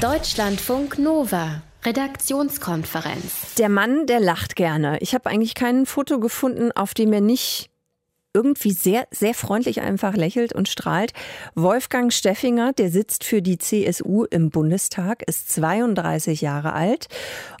Deutschlandfunk Nova. Redaktionskonferenz. Der Mann, der lacht gerne. Ich habe eigentlich kein Foto gefunden, auf dem er nicht irgendwie sehr, sehr freundlich einfach lächelt und strahlt. Wolfgang Steffinger, der sitzt für die CSU im Bundestag, ist 32 Jahre alt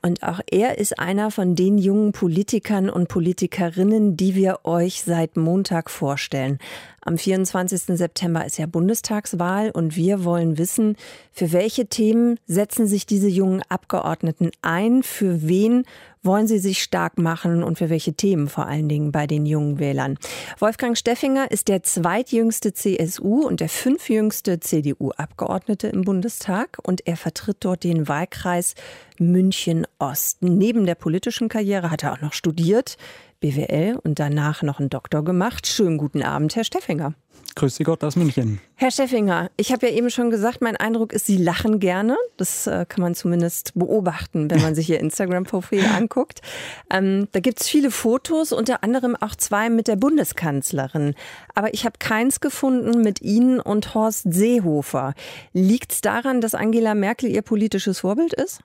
und auch er ist einer von den jungen Politikern und Politikerinnen, die wir euch seit Montag vorstellen. Am 24. September ist ja Bundestagswahl und wir wollen wissen, für welche Themen setzen sich diese jungen Abgeordneten ein, für wen wollen sie sich stark machen und für welche Themen vor allen Dingen bei den jungen Wählern. Wolfgang Steffinger ist der zweitjüngste CSU und der fünfjüngste CDU-Abgeordnete im Bundestag und er vertritt dort den Wahlkreis München Ost. Neben der politischen Karriere hat er auch noch studiert BWL und danach noch einen Doktor gemacht. Schönen guten Abend, Herr Steffinger. Grüß Sie Gott aus München. Herr Steffinger, ich habe ja eben schon gesagt, mein Eindruck ist, Sie lachen gerne. Das äh, kann man zumindest beobachten, wenn man sich Ihr Instagram-Profil anguckt. Ähm, da gibt es viele Fotos, unter anderem auch zwei mit der Bundeskanzlerin. Aber ich habe keins gefunden mit Ihnen und Horst Seehofer. Liegt es daran, dass Angela Merkel Ihr politisches Vorbild ist?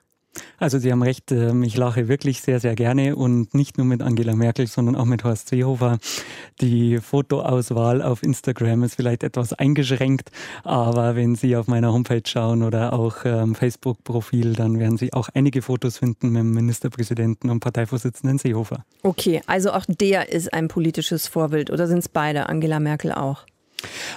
Also Sie haben recht, ähm, ich lache wirklich sehr, sehr gerne und nicht nur mit Angela Merkel, sondern auch mit Horst Seehofer. Die Fotoauswahl auf Instagram ist vielleicht etwas eingeschränkt, aber wenn Sie auf meiner Homepage schauen oder auch ähm, Facebook-Profil, dann werden Sie auch einige Fotos finden mit dem Ministerpräsidenten und Parteivorsitzenden Seehofer. Okay, also auch der ist ein politisches Vorbild oder sind es beide, Angela Merkel auch?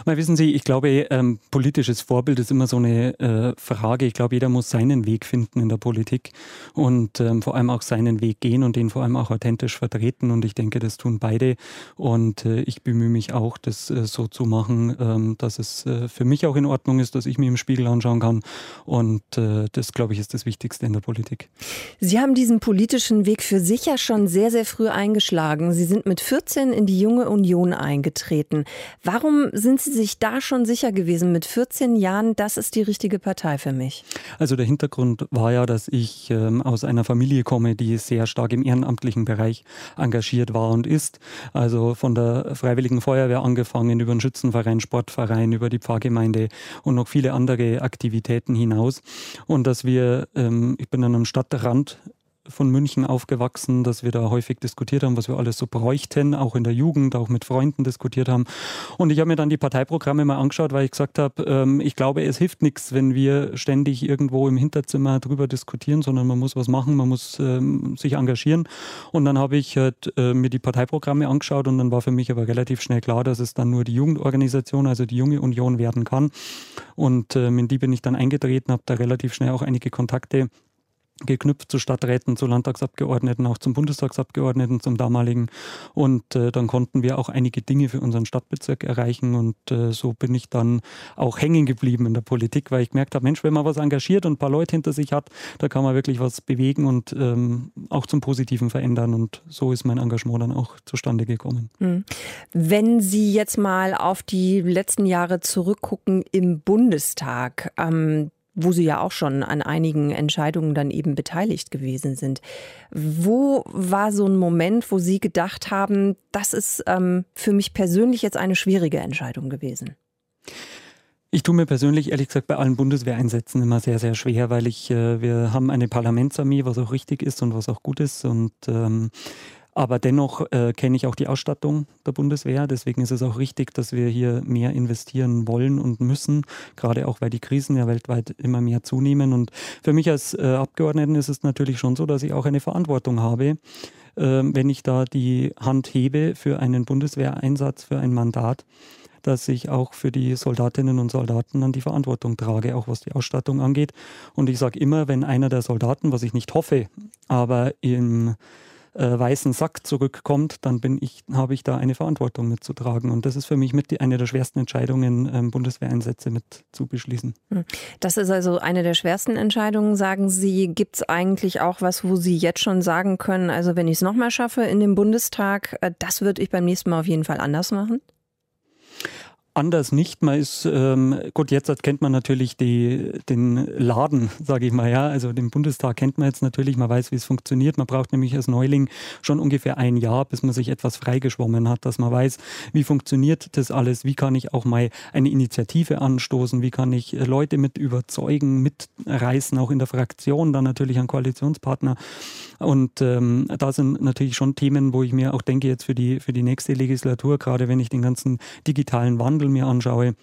Mal wissen Sie, ich glaube, ähm, politisches Vorbild ist immer so eine äh, Frage. Ich glaube, jeder muss seinen Weg finden in der Politik und ähm, vor allem auch seinen Weg gehen und den vor allem auch authentisch vertreten. Und ich denke, das tun beide. Und äh, ich bemühe mich auch, das äh, so zu machen, ähm, dass es äh, für mich auch in Ordnung ist, dass ich mir im Spiegel anschauen kann. Und äh, das, glaube ich, ist das Wichtigste in der Politik. Sie haben diesen politischen Weg für sich ja schon sehr, sehr früh eingeschlagen. Sie sind mit 14 in die junge Union eingetreten. Warum sind Sie sich da schon sicher gewesen mit 14 Jahren, das ist die richtige Partei für mich? Also der Hintergrund war ja, dass ich ähm, aus einer Familie komme, die sehr stark im ehrenamtlichen Bereich engagiert war und ist. Also von der Freiwilligen Feuerwehr angefangen, über den Schützenverein, Sportverein, über die Pfarrgemeinde und noch viele andere Aktivitäten hinaus. Und dass wir, ähm, ich bin an einem Stadtrand von München aufgewachsen, dass wir da häufig diskutiert haben, was wir alles so bräuchten, auch in der Jugend, auch mit Freunden diskutiert haben. Und ich habe mir dann die Parteiprogramme mal angeschaut, weil ich gesagt habe, ähm, ich glaube, es hilft nichts, wenn wir ständig irgendwo im Hinterzimmer drüber diskutieren, sondern man muss was machen, man muss ähm, sich engagieren. Und dann habe ich halt, äh, mir die Parteiprogramme angeschaut und dann war für mich aber relativ schnell klar, dass es dann nur die Jugendorganisation, also die junge Union werden kann. Und ähm, in die bin ich dann eingetreten, habe da relativ schnell auch einige Kontakte geknüpft zu Stadträten, zu Landtagsabgeordneten, auch zum Bundestagsabgeordneten, zum damaligen. Und äh, dann konnten wir auch einige Dinge für unseren Stadtbezirk erreichen. Und äh, so bin ich dann auch hängen geblieben in der Politik, weil ich gemerkt habe, Mensch, wenn man was engagiert und ein paar Leute hinter sich hat, da kann man wirklich was bewegen und ähm, auch zum Positiven verändern. Und so ist mein Engagement dann auch zustande gekommen. Hm. Wenn Sie jetzt mal auf die letzten Jahre zurückgucken im Bundestag, ähm, wo Sie ja auch schon an einigen Entscheidungen dann eben beteiligt gewesen sind. Wo war so ein Moment, wo Sie gedacht haben, das ist ähm, für mich persönlich jetzt eine schwierige Entscheidung gewesen? Ich tue mir persönlich ehrlich gesagt bei allen Bundeswehreinsätzen immer sehr, sehr schwer, weil ich, äh, wir haben eine Parlamentsarmee, was auch richtig ist und was auch gut ist. Und ähm, aber dennoch äh, kenne ich auch die Ausstattung der Bundeswehr. Deswegen ist es auch richtig, dass wir hier mehr investieren wollen und müssen, gerade auch weil die Krisen ja weltweit immer mehr zunehmen. Und für mich als äh, Abgeordneten ist es natürlich schon so, dass ich auch eine Verantwortung habe, äh, wenn ich da die Hand hebe für einen Bundeswehreinsatz, für ein Mandat dass ich auch für die Soldatinnen und Soldaten dann die Verantwortung trage, auch was die Ausstattung angeht. Und ich sage immer, wenn einer der Soldaten, was ich nicht hoffe, aber im äh, weißen Sack zurückkommt, dann bin ich, habe ich da eine Verantwortung mitzutragen. Und das ist für mich mit die, eine der schwersten Entscheidungen, ähm, Bundeswehreinsätze mit zu beschließen. Hm. Das ist also eine der schwersten Entscheidungen, sagen Sie. Gibt es eigentlich auch was, wo Sie jetzt schon sagen können, also wenn ich es nochmal schaffe in dem Bundestag, äh, das würde ich beim nächsten Mal auf jeden Fall anders machen? Anders nicht. Man ist, ähm, gut, jetzt kennt man natürlich die, den Laden, sage ich mal, ja. Also den Bundestag kennt man jetzt natürlich, man weiß, wie es funktioniert. Man braucht nämlich als Neuling schon ungefähr ein Jahr, bis man sich etwas freigeschwommen hat, dass man weiß, wie funktioniert das alles, wie kann ich auch mal eine Initiative anstoßen, wie kann ich Leute mit überzeugen, mitreißen, auch in der Fraktion, dann natürlich ein Koalitionspartner. Und ähm, da sind natürlich schon Themen, wo ich mir auch denke, jetzt für die, für die nächste Legislatur, gerade wenn ich den ganzen digitalen Wandel mir anschaue,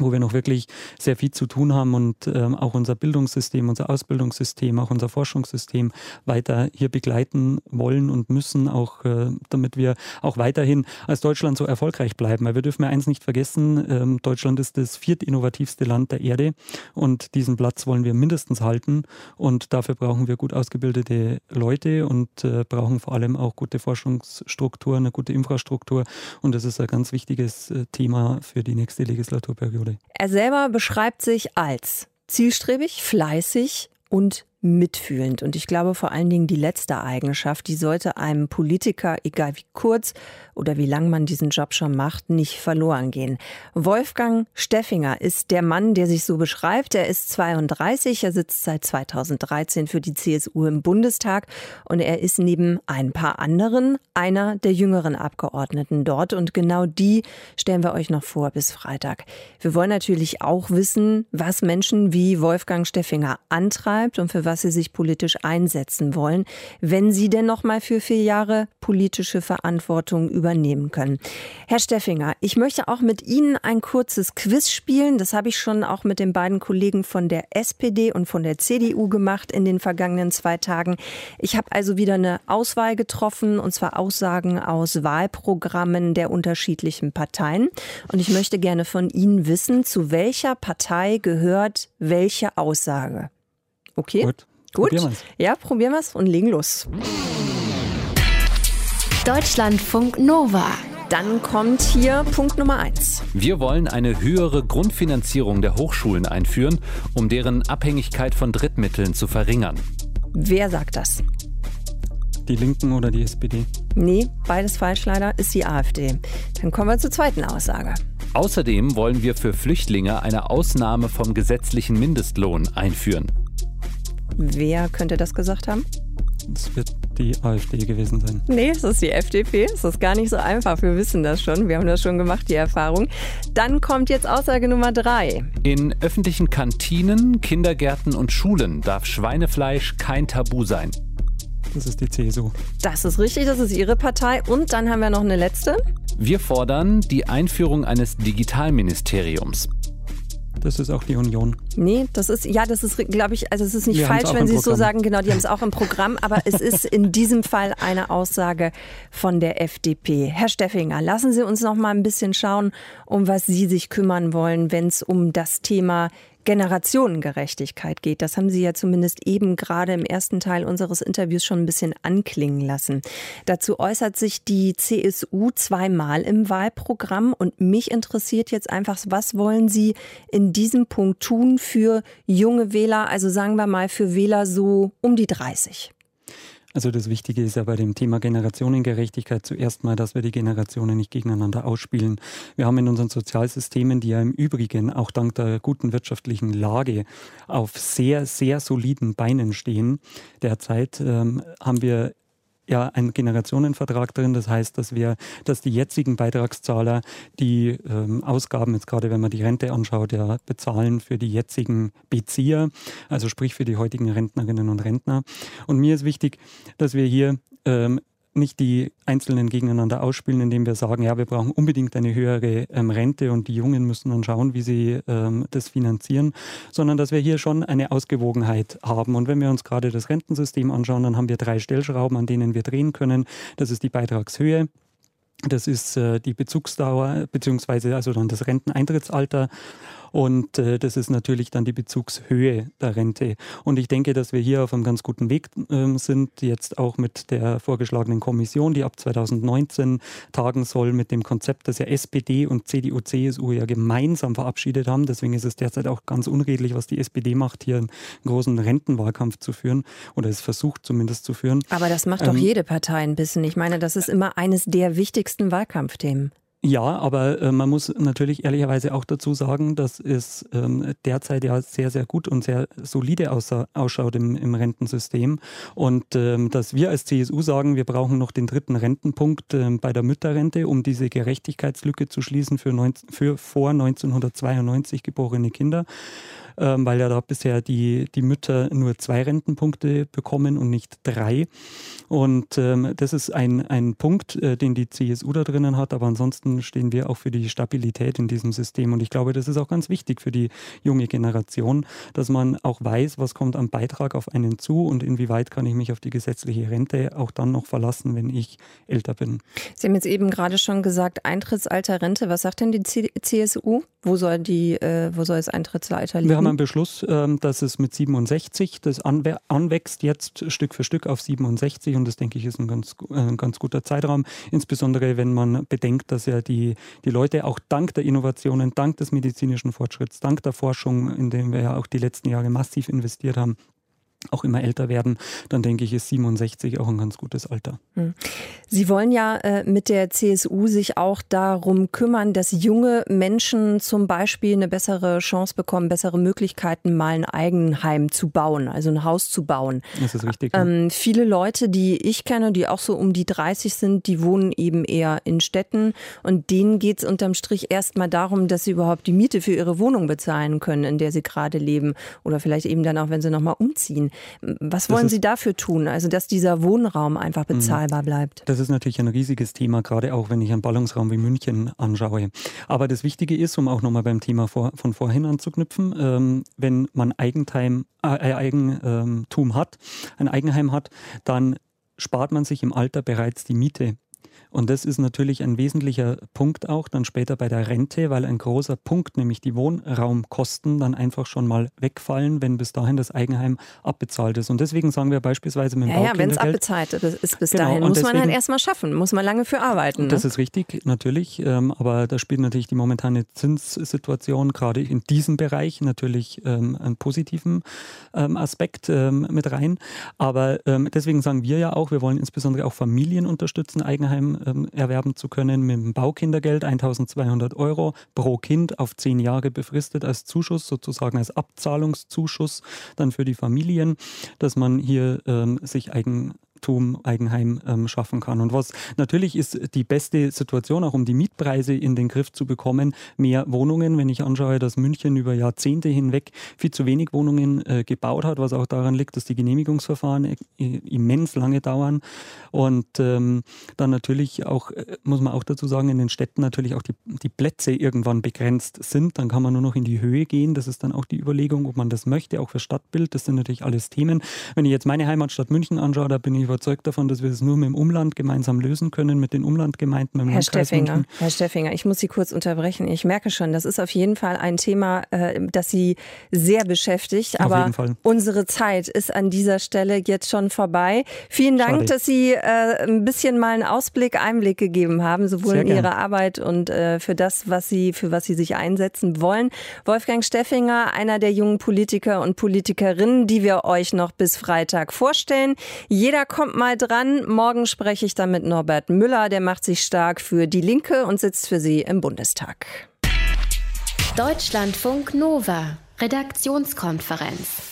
wo wir noch wirklich sehr viel zu tun haben und ähm, auch unser Bildungssystem, unser Ausbildungssystem, auch unser Forschungssystem weiter hier begleiten wollen und müssen, auch äh, damit wir auch weiterhin als Deutschland so erfolgreich bleiben. Weil wir dürfen ja eins nicht vergessen, ähm, Deutschland ist das viertinnovativste Land der Erde und diesen Platz wollen wir mindestens halten und dafür brauchen wir gut ausgebildete Leute und äh, brauchen vor allem auch gute Forschungsstrukturen, eine gute Infrastruktur und das ist ein ganz wichtiges äh, Thema für die nächste Legislaturperiode wurde. Er selber beschreibt sich als zielstrebig, fleißig und mitfühlend. Und ich glaube vor allen Dingen die letzte Eigenschaft, die sollte einem Politiker, egal wie kurz oder wie lang man diesen Job schon macht, nicht verloren gehen. Wolfgang Steffinger ist der Mann, der sich so beschreibt. Er ist 32, er sitzt seit 2013 für die CSU im Bundestag und er ist neben ein paar anderen einer der jüngeren Abgeordneten dort. Und genau die stellen wir euch noch vor bis Freitag. Wir wollen natürlich auch wissen, was Menschen wie Wolfgang Steffinger antreibt und für was sie sich politisch einsetzen wollen, wenn sie denn noch mal für vier Jahre politische Verantwortung übernehmen können. Herr Steffinger, ich möchte auch mit Ihnen ein kurzes Quiz spielen. Das habe ich schon auch mit den beiden Kollegen von der SPD und von der CDU gemacht in den vergangenen zwei Tagen. Ich habe also wieder eine Auswahl getroffen, und zwar Aussagen aus Wahlprogrammen der unterschiedlichen Parteien. Und ich möchte gerne von Ihnen wissen, zu welcher Partei gehört welche Aussage. Okay. Gut. Gut. Probieren wir's. Ja, probieren wir es und legen los. Deutschlandfunk Nova. Dann kommt hier Punkt Nummer eins. Wir wollen eine höhere Grundfinanzierung der Hochschulen einführen, um deren Abhängigkeit von Drittmitteln zu verringern. Wer sagt das? Die Linken oder die SPD? Nee, beides falsch leider, ist die AfD. Dann kommen wir zur zweiten Aussage. Außerdem wollen wir für Flüchtlinge eine Ausnahme vom gesetzlichen Mindestlohn einführen. Wer könnte das gesagt haben? Es wird die AfD gewesen sein. Nee, es ist die FDP. Es ist gar nicht so einfach. Wir wissen das schon. Wir haben das schon gemacht, die Erfahrung. Dann kommt jetzt Aussage Nummer drei. In öffentlichen Kantinen, Kindergärten und Schulen darf Schweinefleisch kein Tabu sein. Das ist die CSU. Das ist richtig, das ist Ihre Partei. Und dann haben wir noch eine letzte. Wir fordern die Einführung eines Digitalministeriums. Das ist auch die Union. Nee, das ist, ja, das ist, glaube ich, also es ist nicht Wir falsch, wenn Sie es so sagen, genau, die haben es auch im Programm, aber es ist in diesem Fall eine Aussage von der FDP. Herr Steffinger, lassen Sie uns noch mal ein bisschen schauen, um was Sie sich kümmern wollen, wenn es um das Thema Generationengerechtigkeit geht. Das haben Sie ja zumindest eben gerade im ersten Teil unseres Interviews schon ein bisschen anklingen lassen. Dazu äußert sich die CSU zweimal im Wahlprogramm und mich interessiert jetzt einfach, was wollen Sie in diesem Punkt tun für junge Wähler, also sagen wir mal für Wähler so um die 30? Also das Wichtige ist ja bei dem Thema Generationengerechtigkeit zuerst mal, dass wir die Generationen nicht gegeneinander ausspielen. Wir haben in unseren Sozialsystemen, die ja im Übrigen auch dank der guten wirtschaftlichen Lage auf sehr, sehr soliden Beinen stehen, derzeit ähm, haben wir ja ein Generationenvertrag drin. Das heißt, dass wir, dass die jetzigen Beitragszahler die ähm, Ausgaben, jetzt gerade wenn man die Rente anschaut, ja bezahlen für die jetzigen Bezieher, also sprich für die heutigen Rentnerinnen und Rentner. Und mir ist wichtig, dass wir hier ähm, nicht die Einzelnen gegeneinander ausspielen, indem wir sagen, ja, wir brauchen unbedingt eine höhere ähm, Rente und die Jungen müssen dann schauen, wie sie ähm, das finanzieren, sondern dass wir hier schon eine Ausgewogenheit haben. Und wenn wir uns gerade das Rentensystem anschauen, dann haben wir drei Stellschrauben, an denen wir drehen können. Das ist die Beitragshöhe, das ist äh, die Bezugsdauer, beziehungsweise also dann das Renteneintrittsalter und äh, das ist natürlich dann die Bezugshöhe der Rente. Und ich denke, dass wir hier auf einem ganz guten Weg äh, sind, jetzt auch mit der vorgeschlagenen Kommission, die ab 2019 tagen soll, mit dem Konzept, das ja SPD und CDU, CSU ja gemeinsam verabschiedet haben. Deswegen ist es derzeit auch ganz unredlich, was die SPD macht, hier einen großen Rentenwahlkampf zu führen oder es versucht zumindest zu führen. Aber das macht ähm, doch jede Partei ein bisschen. Ich meine, das ist immer eines der wichtigsten Wahlkampfthemen. Ja, aber äh, man muss natürlich ehrlicherweise auch dazu sagen, dass es ähm, derzeit ja sehr, sehr gut und sehr solide ausschaut im, im, Rentensystem. Und ähm, dass wir als CSU sagen, wir brauchen noch den dritten Rentenpunkt äh, bei der Mütterrente, um diese Gerechtigkeitslücke zu schließen für, 19, für vor 1992 geborene Kinder ähm, weil ja da bisher die, die Mütter nur zwei Rentenpunkte bekommen und nicht drei. Und ähm, das ist ein, ein Punkt, äh, den die CSU da drinnen hat, aber ansonsten stehen wir auch für die Stabilität in diesem System. Und ich glaube, das ist auch ganz wichtig für die junge Generation, dass man auch weiß, was kommt am Beitrag auf einen zu und inwieweit kann ich mich auf die gesetzliche Rente auch dann noch verlassen, wenn ich älter bin. Sie haben jetzt eben gerade schon gesagt, Eintrittsalter Rente. Was sagt denn die CSU? Wo soll, die, äh, wo soll das Eintrittsalter liegen? Einen Beschluss, äh, dass es mit 67, das anwächst jetzt Stück für Stück auf 67 und das denke ich ist ein ganz, äh, ein ganz guter Zeitraum, insbesondere wenn man bedenkt, dass ja die, die Leute auch dank der Innovationen, dank des medizinischen Fortschritts, dank der Forschung, in dem wir ja auch die letzten Jahre massiv investiert haben, auch immer älter werden, dann denke ich, ist 67 auch ein ganz gutes Alter. Hm. Sie wollen ja äh, mit der CSU sich auch darum kümmern, dass junge Menschen zum Beispiel eine bessere Chance bekommen, bessere Möglichkeiten, mal ein Eigenheim zu bauen, also ein Haus zu bauen. Das ist richtig. Ähm, viele Leute, die ich kenne, die auch so um die 30 sind, die wohnen eben eher in Städten und denen geht es unterm Strich erstmal darum, dass sie überhaupt die Miete für ihre Wohnung bezahlen können, in der sie gerade leben oder vielleicht eben dann auch, wenn sie nochmal umziehen. Was wollen Sie dafür tun? Also, dass dieser Wohnraum einfach mhm. bezahlbar bleibt? Das ist natürlich ein riesiges Thema, gerade auch wenn ich einen Ballungsraum wie München anschaue. Aber das Wichtige ist, um auch nochmal beim Thema vor, von vorhin anzuknüpfen, ähm, wenn man Eigenheim, äh, Eigentum hat, ein Eigenheim hat, dann spart man sich im Alter bereits die Miete und das ist natürlich ein wesentlicher Punkt auch dann später bei der Rente, weil ein großer Punkt, nämlich die Wohnraumkosten, dann einfach schon mal wegfallen, wenn bis dahin das Eigenheim abbezahlt ist. Und deswegen sagen wir beispielsweise mit dem Ja, ja wenn es abbezahlt ist bis genau, dahin, muss deswegen, man halt erstmal schaffen, muss man lange für arbeiten. Ne? Das ist richtig, natürlich. Ähm, aber da spielt natürlich die momentane Zinssituation gerade in diesem Bereich natürlich ähm, einen positiven ähm, Aspekt mit rein. Aber deswegen sagen wir ja auch, wir wollen insbesondere auch Familien unterstützen, Eigenheim ähm, erwerben zu können mit dem Baukindergeld 1200 Euro pro Kind auf zehn Jahre befristet als Zuschuss, sozusagen als Abzahlungszuschuss dann für die Familien, dass man hier ähm, sich eigen Eigentum, Eigenheim ähm, schaffen kann. Und was natürlich ist die beste Situation, auch um die Mietpreise in den Griff zu bekommen, mehr Wohnungen. Wenn ich anschaue, dass München über Jahrzehnte hinweg viel zu wenig Wohnungen äh, gebaut hat, was auch daran liegt, dass die Genehmigungsverfahren äh, immens lange dauern. Und ähm, dann natürlich auch, äh, muss man auch dazu sagen, in den Städten natürlich auch die, die Plätze irgendwann begrenzt sind. Dann kann man nur noch in die Höhe gehen. Das ist dann auch die Überlegung, ob man das möchte, auch für Stadtbild. Das sind natürlich alles Themen. Wenn ich jetzt meine Heimatstadt München anschaue, da bin ich überzeugt davon, dass wir es nur mit dem Umland gemeinsam lösen können, mit den Umlandgemeinden, mit dem Herr Steffinger, Herr Steffinger, ich muss Sie kurz unterbrechen. Ich merke schon, das ist auf jeden Fall ein Thema, äh, das Sie sehr beschäftigt. Aber unsere Zeit ist an dieser Stelle jetzt schon vorbei. Vielen Dank, Schade. dass Sie äh, ein bisschen mal einen Ausblick, Einblick gegeben haben, sowohl sehr in Ihre Arbeit und äh, für das, was Sie, für was Sie sich einsetzen wollen. Wolfgang Steffinger, einer der jungen Politiker und Politikerinnen, die wir euch noch bis Freitag vorstellen. Jeder kommt mal dran. Morgen spreche ich dann mit Norbert Müller. Der macht sich stark für die Linke und sitzt für sie im Bundestag. Deutschlandfunk Nova. Redaktionskonferenz.